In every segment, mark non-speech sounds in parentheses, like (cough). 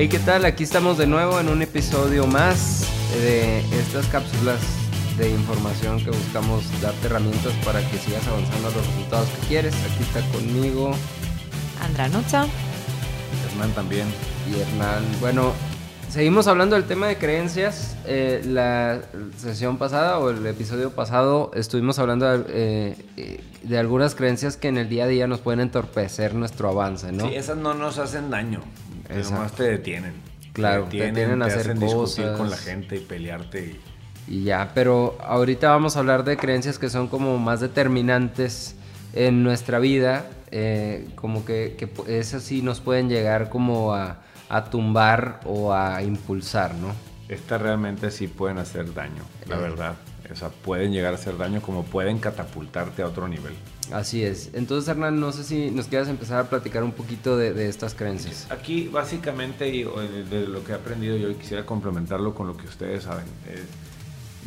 Hey, ¿qué tal? Aquí estamos de nuevo en un episodio más de estas cápsulas de información que buscamos darte herramientas para que sigas avanzando a los resultados que quieres. Aquí está conmigo Andra Nucha. Hernán también. y Hernán. Bueno, seguimos hablando del tema de creencias. Eh, la sesión pasada o el episodio pasado estuvimos hablando de, eh, de algunas creencias que en el día a día nos pueden entorpecer nuestro avance, ¿no? Sí, esas no nos hacen daño. Exacto. Nomás te detienen. Claro, te detienen a hacer hacen discutir cosas. con la gente y pelearte. y- Y ya, pero ahorita vamos a hablar de creencias que son como más determinantes en nuestra vida, eh, como que, que esas sí nos pueden llegar como a, a tumbar o a impulsar, ¿no? Estas realmente sí pueden hacer daño, la Eh. verdad. O sea, pueden llegar a hacer daño como pueden catapultarte a otro nivel. Así es. Entonces, Hernán, no sé si nos quieras empezar a platicar un poquito de, de estas creencias. Aquí básicamente y, de, lo que he aprendido yo quisiera complementarlo con lo que ustedes saben. eh,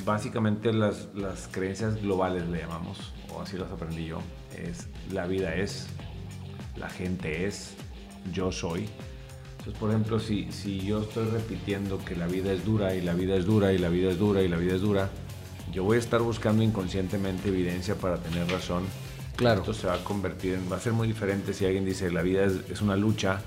básicamente las, las creencias globales le llamamos, o así las aprendí yo, es la vida es, la gente es, yo soy. Entonces, por ejemplo, si, si yo estoy repitiendo que la vida es dura y la vida es dura y la vida es dura y la vida es dura, yo voy a estar buscando inconscientemente evidencia para tener razón. Claro. Esto se va a convertir en, va a ser muy diferente si alguien dice la vida es, es una lucha,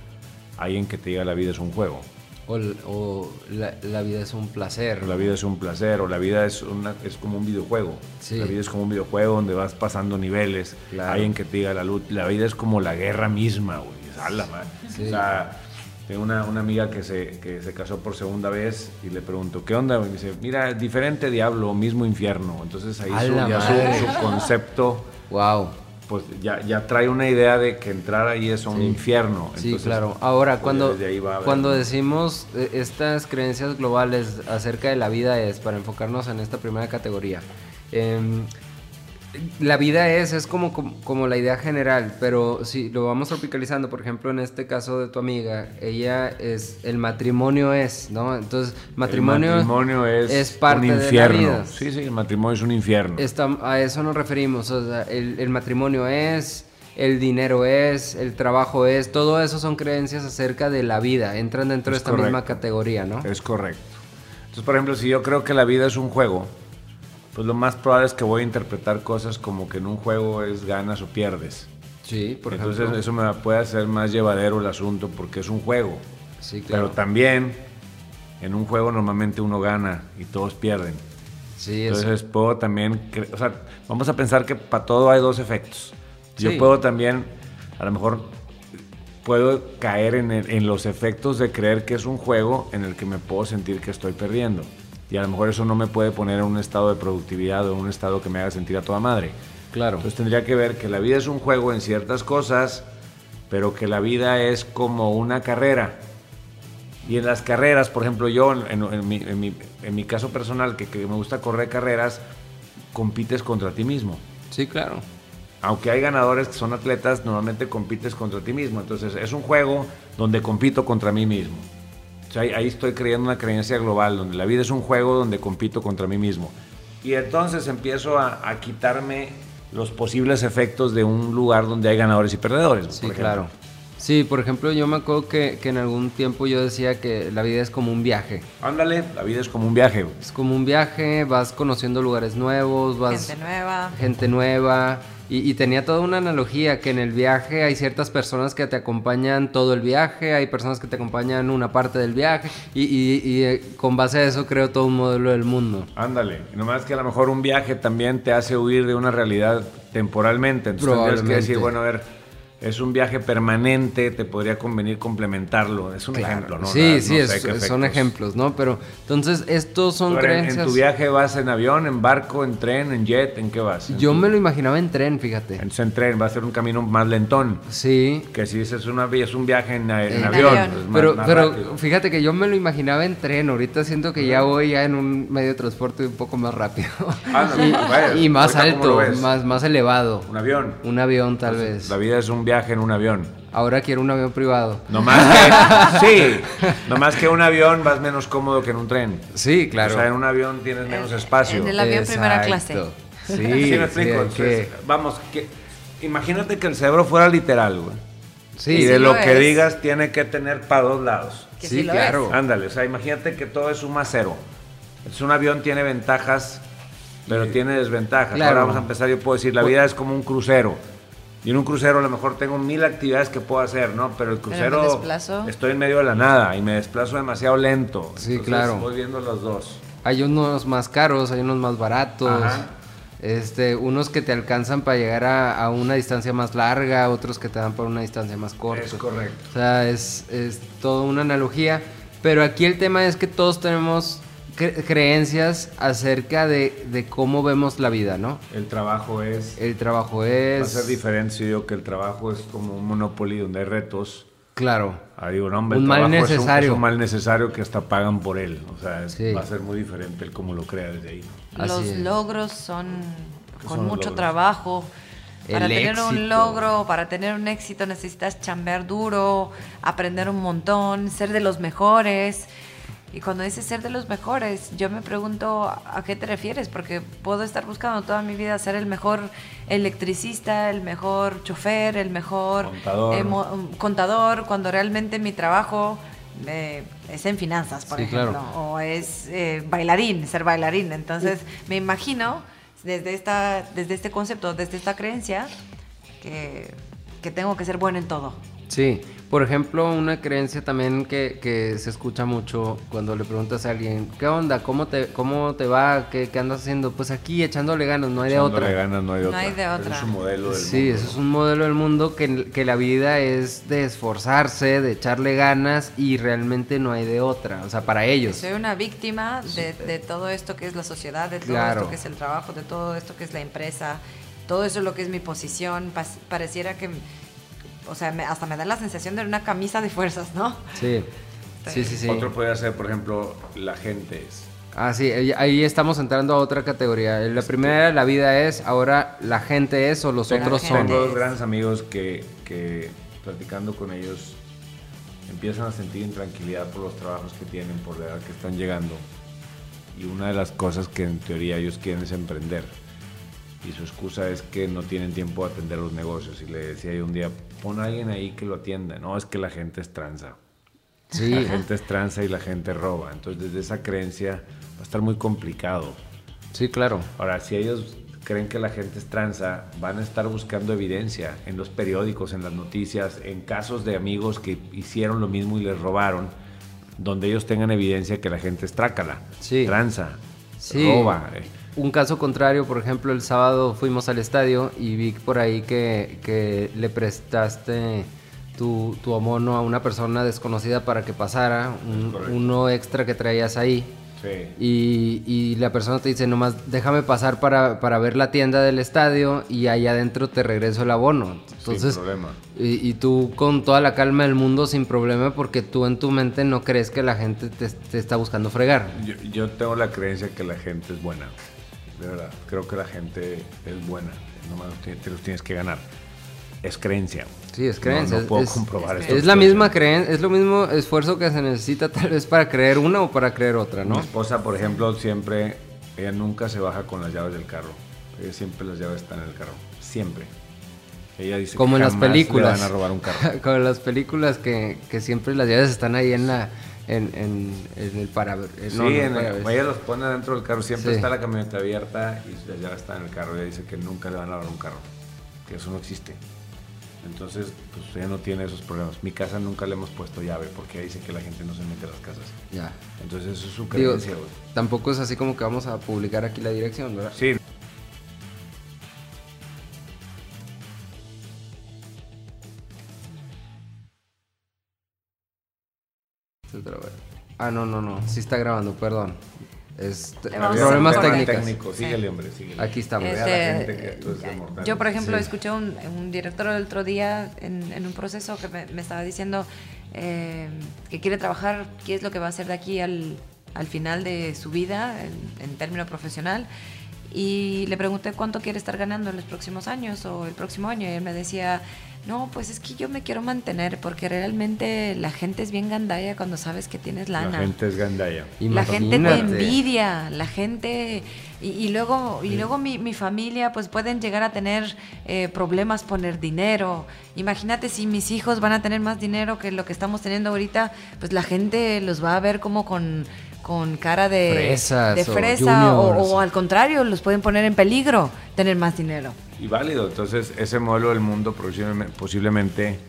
alguien que te diga la vida es un juego, O, o la, la vida es un placer. la vida es un placer, o la vida es, una, es como un videojuego. Sí. La vida es como un videojuego donde vas pasando niveles, Claro. alguien que te diga la la vida es como la guerra misma, güey. Es a la. Sí. O sea, tengo una, una amiga que se, que se casó por segunda vez y le pregunto, ¿qué onda? Y me dice, mira, diferente diablo, mismo infierno. Entonces ahí su, ya su, su concepto, Wow. pues ya, ya trae una idea de que entrar ahí es un Sí. infierno. Sí, Entonces, claro. Ahora, pues, cuando, cuando decimos eh, estas creencias globales acerca de la vida es, para enfocarnos en esta primera categoría, em, la vida es, es como, como, como la idea general, pero si lo vamos tropicalizando, por ejemplo, en este caso de tu amiga, ella es, el matrimonio es, ¿no? Entonces, matrimonio, el matrimonio es, es parte un de la infierno. vida. Sí, sí, el matrimonio es un infierno. Está- a eso nos referimos. O sea, el, el matrimonio es, el dinero es, el trabajo es, todo eso son creencias acerca de la vida. Entran dentro de Es esta misma categoría, ¿no? Es correcto. Entonces, por ejemplo, si yo creo que la vida es un juego, pues lo más probable es que voy a interpretar cosas como que en un juego es ganas o pierdes. Sí, por Entonces ejemplo. eso me puede hacer más llevadero el asunto porque es un juego. Sí, claro. Pero también en un juego normalmente uno gana y todos pierden. sí, es- Entonces puedo también, o sea, vamos a pensar que para todo hay dos efectos. Yo Sí. puedo también, a lo mejor, puedo caer en, el- en los efectos de creer que es un juego en el que me puedo sentir que estoy perdiendo. Y a lo mejor eso no me puede poner en un estado de productividad o en un estado que me haga sentir a toda madre. claro. Entonces tendría que ver que la vida es un juego en ciertas cosas, pero que la vida es como una carrera. Y en las carreras, por ejemplo, yo, en, en mi, en mi- en mi caso personal, que, que me gusta correr carreras, compites contra ti mismo. Sí, claro. Aunque hay ganadores que son atletas, normalmente compites contra ti mismo. Entonces es un juego donde compito contra mí mismo. O sea, ahí, estoy creyendo una creencia global, donde la vida es un juego donde compito contra mí mismo. Y entonces empiezo a, a quitarme los posibles efectos de un lugar donde hay ganadores y perdedores. Sí, por ejemplo. claro. Sí, por ejemplo, yo me acuerdo que, que en algún tiempo yo decía que la vida es como un viaje. Ándale, la vida es como un viaje. Es como un viaje, vas conociendo lugares nuevos, vas... Gente nueva. gente nueva. Y, y tenía toda una analogía que en el viaje hay ciertas personas que te acompañan todo el viaje, hay personas que te acompañan una parte del viaje y, y- y, eh, con base a eso creo todo un modelo del mundo. Ándale, y nomás que a lo mejor un viaje también te hace huir de una realidad temporalmente. Entonces tendrías que decir, bueno, a ver, es un viaje permanente, te podría convenir complementarlo. Es un ejemplo, ¿no? Sí, sí, no es- qué son ejemplos, ¿no? Pero entonces estos son Ahora, en- creencias... En tu viaje vas en avión, en barco, en tren, en jet, ¿en qué vas? En Yo tu- me lo imaginaba en tren, fíjate. Entonces en tren va a ser un camino más lentón. Sí, Que si dices una, es un viaje en, avión, avión. más- pero, más pero rápido. fíjate que yo me lo imaginaba en tren, ahorita siento que ya voy ya en un medio de transporte un poco más rápido. Ah, no, vaya, (laughs) y más ahorita, ¿cómo lo alto, más, más elevado. Un avión. Un avión tal vez. La vida es un viaje en un avión. Ahora quiero un avión privado. No más que, (laughs) sí, no más que un avión vas menos cómodo que en un tren. Sí, claro. O sea, en un avión tienes menos espacio. en el avión primera clase. Sí, Sí, (laughs) sí, me explico. hay Entonces, que- Vamos, que, imagínate que el cerebro fuera literal, güey. Sí, y sí de lo lo, que es. digas tiene que tener para dos lados. Que Sí, lo claro. es. Ándale, o sea, imagínate que todo es suma cero. Entonces un avión tiene ventajas, pero tiene desventajas. Claro. Ahora vamos a empezar, yo puedo decir, la vida es como un crucero. Y en un crucero a lo mejor tengo mil actividades que puedo hacer, ¿no? Pero el Pero me crucero desplazo. estoy en medio de la nada y me desplazo demasiado lento. Sí, Entonces, claro. Voy viendo los dos. Hay unos más caros, hay unos más baratos. Ajá. Este, unos que te alcanzan para llegar a, a una distancia más larga, otros que te dan para una distancia más corta. Es correcto. O sea, es, es toda una analogía. Pero aquí el tema es que todos tenemos cre- creencias acerca de, de cómo vemos la vida, ¿no? El trabajo es... El trabajo Va a es... ser diferente si digo que el trabajo es como un monopoly donde hay retos. Claro. Ah, digo, no, hombre, Un el mal trabajo es un- necesario. Es un, mal necesario que hasta pagan por él. O sea, es- Sí. va a ser muy diferente el cómo lo crea desde ahí. Los es. logros son ¿Qué con son mucho logros? trabajo. Para El tener éxito. un logro, para tener un éxito necesitas chambear duro, aprender un montón, ser de los mejores. Y cuando dices ser de los mejores, yo me pregunto a qué te refieres, porque puedo estar buscando toda mi vida ser el mejor electricista, el mejor chofer, el mejor Contador. eh, mo- contador, cuando realmente mi trabajo eh, es en finanzas, por Sí, ejemplo, claro. o es eh, bailarín, ser bailarín. Entonces, me imagino desde, esta, desde este concepto, desde esta creencia, que, que tengo que ser bueno en todo. Sí, por ejemplo, una creencia también que, que se escucha mucho cuando le preguntas a alguien, ¿qué onda? ¿Cómo te, cómo te va? ¿Qué, qué andas haciendo? Pues aquí echándole ganas, no hay de Echándole otra. ganas, no hay de No otra. hay de otra. es un modelo del Sí, mundo, eso ¿no? es un modelo del mundo que, que la vida es de esforzarse, de echarle ganas y realmente no hay de otra, o sea, para ellos. Soy una víctima de, de todo esto que es la sociedad, de todo Claro. esto que es el trabajo, de todo esto que es la empresa, todo eso es lo que es mi posición. Pas- pareciera que, o sea, me- hasta me da la sensación de una camisa de fuerzas, ¿no? Sí, sí, sí, sí. Otro puede ser, por ejemplo, la gente es. Ah, sí, ahí- estamos entrando a otra categoría. La primera, la vida es, ahora la gente es o los Tengo- otros son. Tengo dos grandes amigos que, que platicando con ellos empiezan a sentir intranquilidad por los trabajos que tienen, por la edad que están llegando. Y una de las cosas que en teoría ellos quieren es emprender. Y su excusa es que no tienen tiempo de atender los negocios. Y le decía yo un día, pon a alguien ahí que lo atienda. No, es que la gente es tranza. Sí, La gente es tranza y la gente roba. Entonces desde esa creencia va a estar muy complicado. sí, claro. Ahora, si ellos creen que la gente es tranza, van a estar buscando evidencia en los periódicos, en las noticias, en casos de amigos que hicieron lo mismo y les robaron, donde ellos tengan evidencia que la gente es trácala, Sí. tranza, Sí. roba. Un caso contrario, por ejemplo, el sábado fuimos al estadio y vi por ahí que, que le prestaste tu, tu a una persona desconocida para que pasara, un- uno extra que traías ahí. Sí. Y, y la persona te dice, nomás déjame pasar para, para ver la tienda del estadio y ahí adentro te regreso el abono. Entonces, Sin problema. Y, y tú con toda la calma del mundo sin problema porque tú en tu mente no crees que la gente te, te está buscando fregar. Yo, yo tengo la creencia que la gente es buena, de verdad. Creo que la gente es buena, nomás te, los tienes que ganar. Es creencia. Sí, es creencia. No, puedo es, comprobar es es la misma creencia, es lo mismo esfuerzo que se necesita tal vez para creer una o para creer otra, Mi ¿no? esposa, por ejemplo, siempre, ella nunca se baja con las llaves del carro. Ella siempre las llaves están en el carro. Siempre. Ella dice Como que en las películas. le van a robar un carro. (laughs) Como en las películas que, que siempre las llaves están ahí en la en, en, en el para sí, no, no, en el- parabrisas. ella los pone dentro del carro. Siempre Sí. está la camioneta abierta y llaves están en el carro. Ella dice que nunca le van a robar un carro. Que eso no existe. Entonces, pues ella no tiene esos problemas. Mi casa nunca le hemos puesto llave porque dice que la gente no se mete a las casas. Ya. Entonces, eso es su Digo, creencia, güey. tampoco es así como que vamos a publicar aquí la dirección, ¿verdad? Sí, Ah, no, no, no. Sí está grabando, perdón. Es Le vamos a problemas técnicos. técnico. Síguele, hombre, síguele. Aquí estamos. Este, yo, por ejemplo, Sí. escuché un, un director el otro día en, en un proceso que me, me estaba diciendo eh, que quiere trabajar, qué es lo que va a hacer de aquí al, al final de su vida en, en término profesional. Y le pregunté cuánto quiere estar ganando en los próximos años o el próximo año. Y él me decía, No, pues es que yo me quiero mantener porque realmente la gente es bien gandaya cuando sabes que tienes lana. La gente es gandaya. La gente te envidia, la gente... Y, luego, y luego mi, mi, familia pues pueden llegar a tener eh, problemas poner dinero. Imagínate si mis hijos van a tener más dinero que lo que estamos teniendo ahorita, pues la gente los va a ver como con con cara de, de fresa o, al contrario, los pueden poner en peligro tener más dinero. Y válido, entonces ese modelo del mundo posiblemente,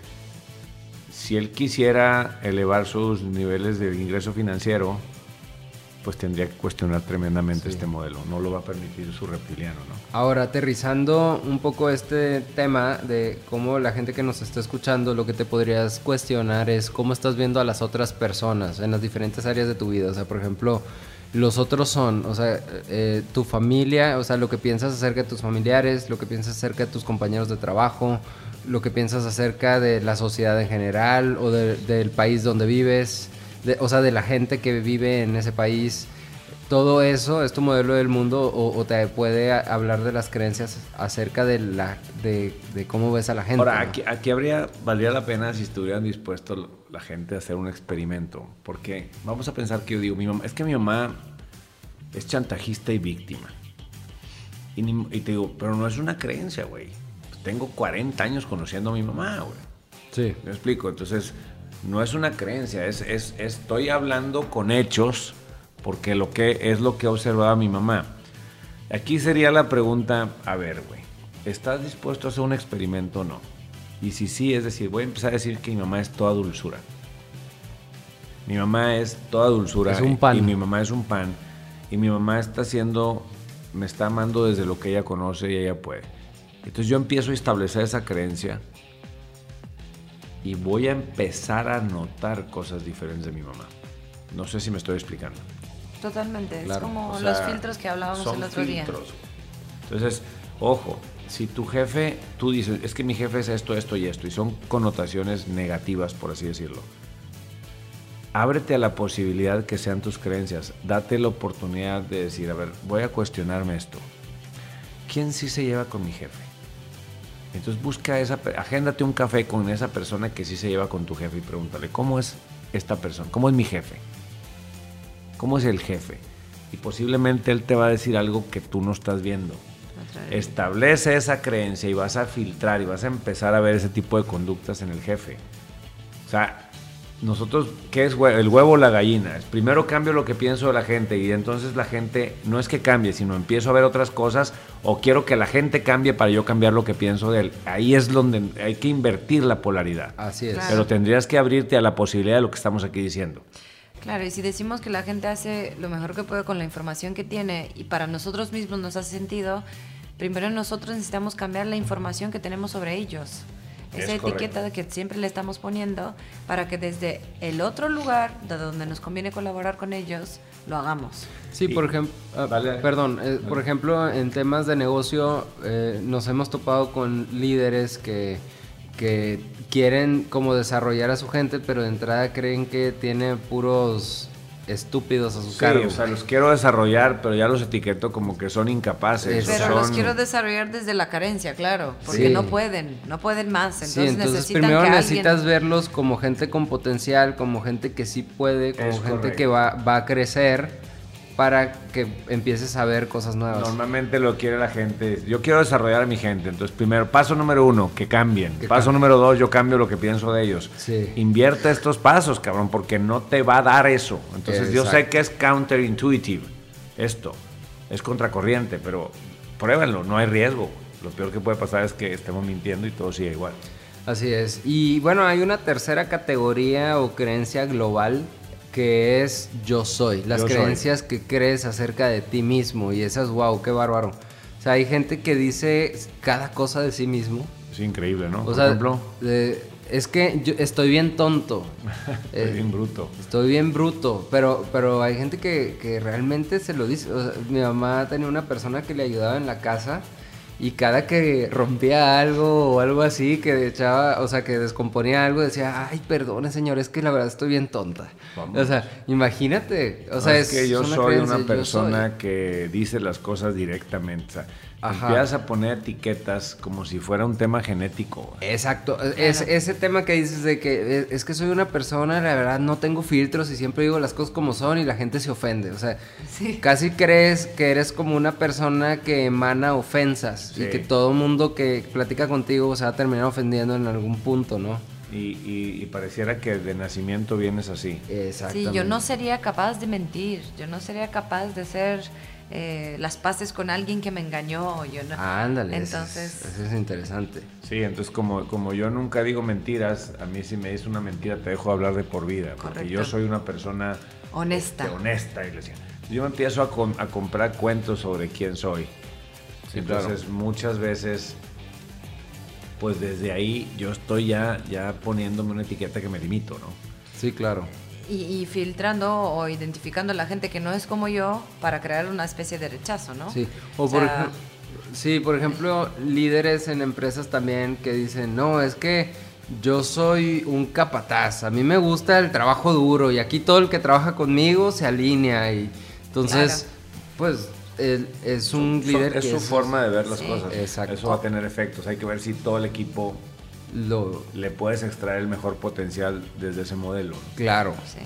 si él quisiera elevar sus niveles de ingreso financiero, pues tendría que cuestionar tremendamente este modelo. No lo va a permitir su reptiliano, ¿no? Ahora, aterrizando un poco este tema de cómo la gente que nos está escuchando, lo que te podrías cuestionar es cómo estás viendo a las otras personas en las diferentes áreas de tu vida. O sea, por ejemplo, los otros son, o sea, eh, tu familia, o sea, lo que piensas acerca de tus familiares, lo que piensas acerca de tus compañeros de trabajo, lo que piensas acerca de la sociedad en general o del país donde vives o sea, de la gente que vive en ese país. Todo eso es tu modelo del mundo o, te puede hablar de las creencias acerca de, la, de, cómo ves a la gente. Ahora, aquí, aquí, habría, valdría la pena si estuvieran dispuestos la gente a hacer un experimento. Porque vamos a pensar que yo digo, mi mamá, es que mi mamá es chantajista y víctima. Y, y te digo, pero no es una creencia, güey. Tengo 40 años conociendo a mi mamá, güey. Sí. Me explico. Entonces, no es una creencia, es, estoy hablando con hechos porque lo que es lo que observaba mi mamá. Aquí sería la pregunta, a ver, güey, ¿estás dispuesto a hacer un experimento o no? Y si sí, es decir, voy a empezar a decir que mi mamá es toda dulzura. Mi mamá es toda dulzura. Es un pan. Y mi mamá es un pan. Y mi mamá está haciendo, me está amando desde lo que ella conoce y ella puede. Entonces yo empiezo a establecer esa creencia y voy a empezar a notar cosas diferentes de mi mamá. No sé si me estoy explicando. Totalmente, es como los filtros que hablábamos el otro filtros. día. Entonces, ojo, si tu jefe, tú dices, es que mi jefe es esto, esto y esto, y son connotaciones negativas, por así decirlo. Ábrete a la posibilidad que sean tus creencias. Date la oportunidad de decir, a ver, voy a cuestionarme esto. ¿Quién sí se lleva con mi jefe? Entonces busca esa, agéndate un café con esa persona que sí se lleva con tu jefe y pregúntale, ¿cómo es esta persona? ¿Cómo es mi jefe? ¿Cómo es el jefe? Y posiblemente él te va a decir algo que tú no estás viendo. Establece esa creencia y vas a filtrar y vas a empezar a ver ese tipo de conductas en el jefe. O sea, nosotros, ¿qué es el huevo o la gallina? Primero cambio lo que pienso de la gente y entonces la gente no es que cambie, sino empiezo a ver otras cosas o quiero que la gente cambie para yo cambiar lo que pienso de él. Ahí es donde hay que invertir la polaridad. Así es. Pero tendrías que abrirte a la posibilidad de lo que estamos aquí diciendo. Claro, y si decimos que la gente hace lo mejor que puede con la información que tiene y para nosotros mismos nos hace sentido, primero nosotros necesitamos cambiar la información que tenemos sobre ellos esa etiqueta de que siempre le estamos poniendo para que desde el otro lugar de donde nos conviene colaborar con ellos lo hagamos. Sí, por ejemplo, ah, perdón, eh, por ejemplo, en temas de negocio eh, nos hemos topado con líderes que, que quieren como desarrollar a su gente, pero de entrada creen que tiene puros estúpidos a su sí, o sea, los quiero desarrollar, pero ya los etiqueto como que son incapaces. Pero los quiero desarrollar desde la carencia, claro, porque no pueden, no pueden más. Entonces, sí, entonces primero necesitas verlos como gente con potencial, como gente que sí puede, como gente que va, va a crecer para que empieces a ver cosas nuevas. Normalmente lo quiere la gente. Yo quiero desarrollar a mi gente. Entonces, primero, paso número uno, que cambien. paso número dos, yo cambio lo que pienso de ellos. Sí. Invierte estos pasos, cabrón, porque no te va a dar eso. Entonces, yo sé que es counterintuitive. Esto es contracorriente, pero pruébenlo, no hay riesgo. Lo peor que puede pasar es que estemos mintiendo y todo siga igual. Así es. Y bueno, hay una tercera categoría o creencia global que es yo soy, las creencias que crees acerca de ti mismo y esas, wow, qué bárbaro. O sea, hay gente que dice cada cosa de sí mismo. Es increíble, ¿no? O Por ejemplo, es que yo estoy bien tonto. (laughs) estoy bien bruto. Estoy bien bruto, pero, pero hay gente que, que realmente se lo dice. mi mamá tenía una persona que le ayudaba en la casa Y cada que rompía algo o algo así, que echaba, o sea, que descomponía algo, decía, ay, perdone, señor, es que la verdad estoy bien tonta. O sea, imagínate. O sea, es, que yo soy una persona que dice las cosas directamente. O sea, Empiezas a poner etiquetas como si fuera un tema genético. Exacto. Es, ese tema que dices de que es, que soy una persona, la verdad no tengo filtros y siempre digo las cosas como son y la gente se ofende. O sea, casi crees que eres como una persona que emana ofensas y que todo mundo que platica contigo se va a terminar ofendiendo en algún punto, ¿no? Y, y, pareciera que de nacimiento vienes así. Exactamente. Sí, yo no sería capaz de mentir, yo no sería capaz de ser eh, las paces con alguien que me engañó. Yo no. ándale. Entonces. Eso es, interesante. Sí, entonces como, como yo nunca digo mentiras, a mí si me dices una mentira te dejo hablar de por vida. Porque yo soy una persona honesta. Este, honesta, iglesia. Yo empiezo a, a, comprar cuentos sobre quién soy. entonces muchas veces, pues desde ahí yo estoy ya, ya poniéndome una etiqueta que me limito, ¿no? Sí, claro y, filtrando o identificando a la gente que no es como yo para crear una especie de rechazo, ¿no? Sí, o, por ejemplo, sí, por ejemplo, líderes en empresas también que dicen, no, es que yo soy un capataz, a mí me gusta el trabajo duro y aquí todo el que trabaja conmigo se alinea y entonces, pues es un líder es su forma de ver las cosas. Exacto. Eso va a tener efectos. Hay que ver si todo el equipo lo, le puedes extraer el mejor potencial desde ese modelo. Claro. Sí.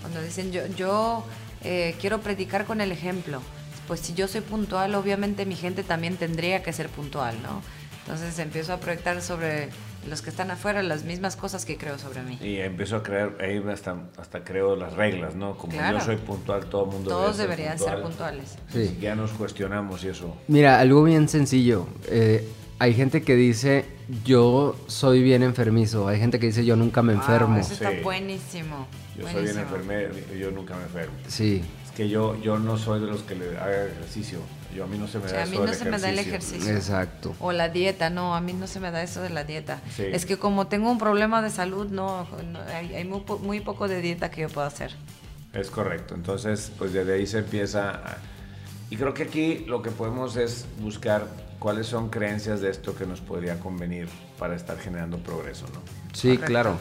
Cuando dicen yo, yo eh, quiero predicar con el ejemplo, pues si yo soy puntual, obviamente mi gente también tendría que ser puntual, ¿no? Entonces empiezo a proyectar sobre los que están afuera las mismas cosas que creo sobre mí. Y empiezo a crear, ahí hasta, hasta creo las reglas, ¿no? Como yo soy puntual, todo el mundo Todos deberían ser puntuales. Sí. Ya nos cuestionamos y eso. Mira, algo bien sencillo. Eh, hay gente que dice, yo soy bien enfermizo. Hay gente que dice, yo nunca me enfermo. Eso está buenísimo. Yo soy bien enfermero, yo nunca me enfermo. Sí. Es que yo, yo no soy de los que le haga ejercicio. Yo a mí no se me da a mí no se me da el ejercicio. Exacto. O la dieta, no, a mí no se me da eso de la dieta. Es que como tengo un problema de salud, no, hay, muy, muy, poco de dieta que yo puedo hacer. Es correcto. Entonces, pues desde ahí se empieza. Y creo que aquí lo que podemos es buscar cuáles son creencias de esto que nos podría convenir para estar generando progreso, ¿no? Sí, claro.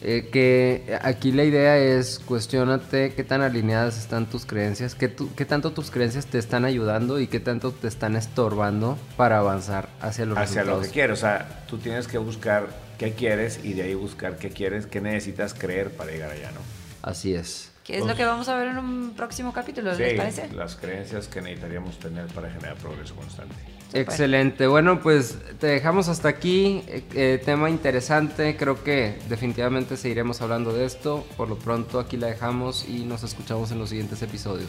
Eh, que aquí la idea es cuestionate qué tan alineadas están tus creencias, qué, qué tanto tus creencias te están ayudando y qué tanto te están estorbando para avanzar hacia los hacia lo que quieres. O sea, tú tienes que buscar qué quieres y de ahí buscar qué quieres, qué necesitas creer para llegar allá, ¿no? Así es. ¿Qué es lo que vamos a ver en un próximo capítulo, ¿les parece? Las creencias que necesitaríamos tener para generar progreso constante. Excelente. Bueno, pues te dejamos hasta aquí. Eh, eh, tema interesante. Creo que definitivamente seguiremos hablando de esto. Por lo pronto aquí la dejamos y nos escuchamos en los siguientes episodios.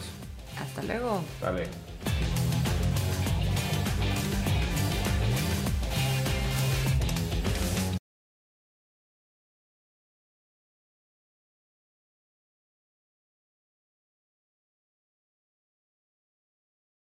Hasta luego. Dale.